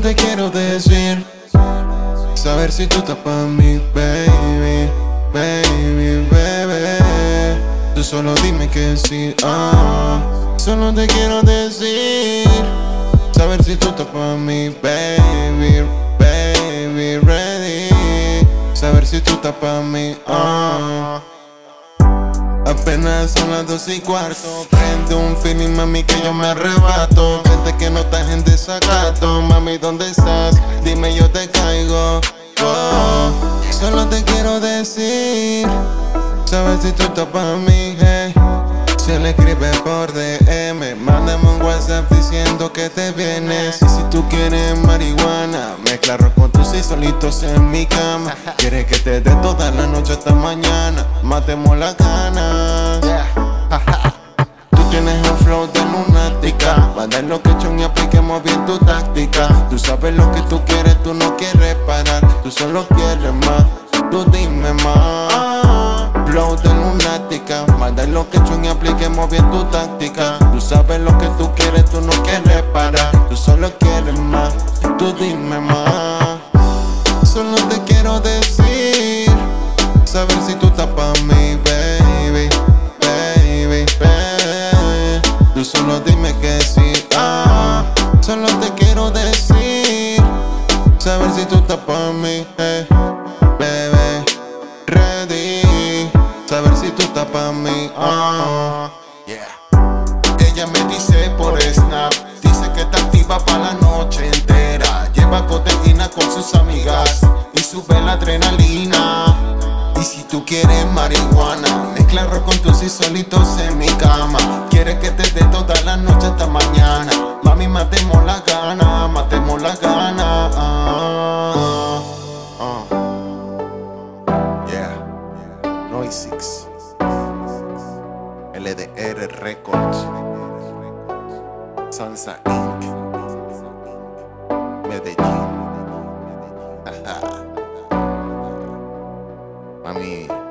Te quiero decir, saber si tú estás para mí, baby, baby, baby. Tú solo dime que sí, ah. Solo te quiero decir, saber si tú estás para mí, baby, baby, ready. Saber si tú estás para mí, ah. Apenas son las dos y cuarto. Prende un feeling, mami, que yo me arrebato. Vente que no estás en desacato. Mami, ¿dónde estás? Dime, yo te caigo. Oh, Solo te quiero decir Sabes si tú estás para mí, hey se le escribe por DM Mándame un WhatsApp diciendo que te vienes Y si tú quieres marihuana Mezcla con tus y solitos en mi cama. Quieres que te dé toda la noche hasta mañana Matemos las ganas Tú tienes un flow de lunática Manda lo que hecho y apliquemos bien tu táctica. Tú sabes lo que tú quieres, tú no quieres parar Tú solo quieres más, tú dime más. Flow de lo que hecho y apliquemos bien tu táctica. Tú sabes lo que tú quieres, tú no quieres parar. Tú solo quieres más, tú dime más. Solo te quiero decir Saber si tú estás pa' mí, baby Baby, baby. Tú solo dime que sí, ah. Solo te quiero decir Saber si tú estás pa' mí, hey, Si tú estás pa' mí, ah. Yeah. Ella me dice por Snap Dice que está activa pa' la noche entera. Lleva codeína con sus amigas Y sube la adrenalina. Y si tú quieres marihuana, mezcla rock con tus y solitos en mi cama. Quieres que te dé toda la noche hasta mañana. Mami, matemos la gana, Noisix, LDR Records, Sansa Inc., Medellín. Mami,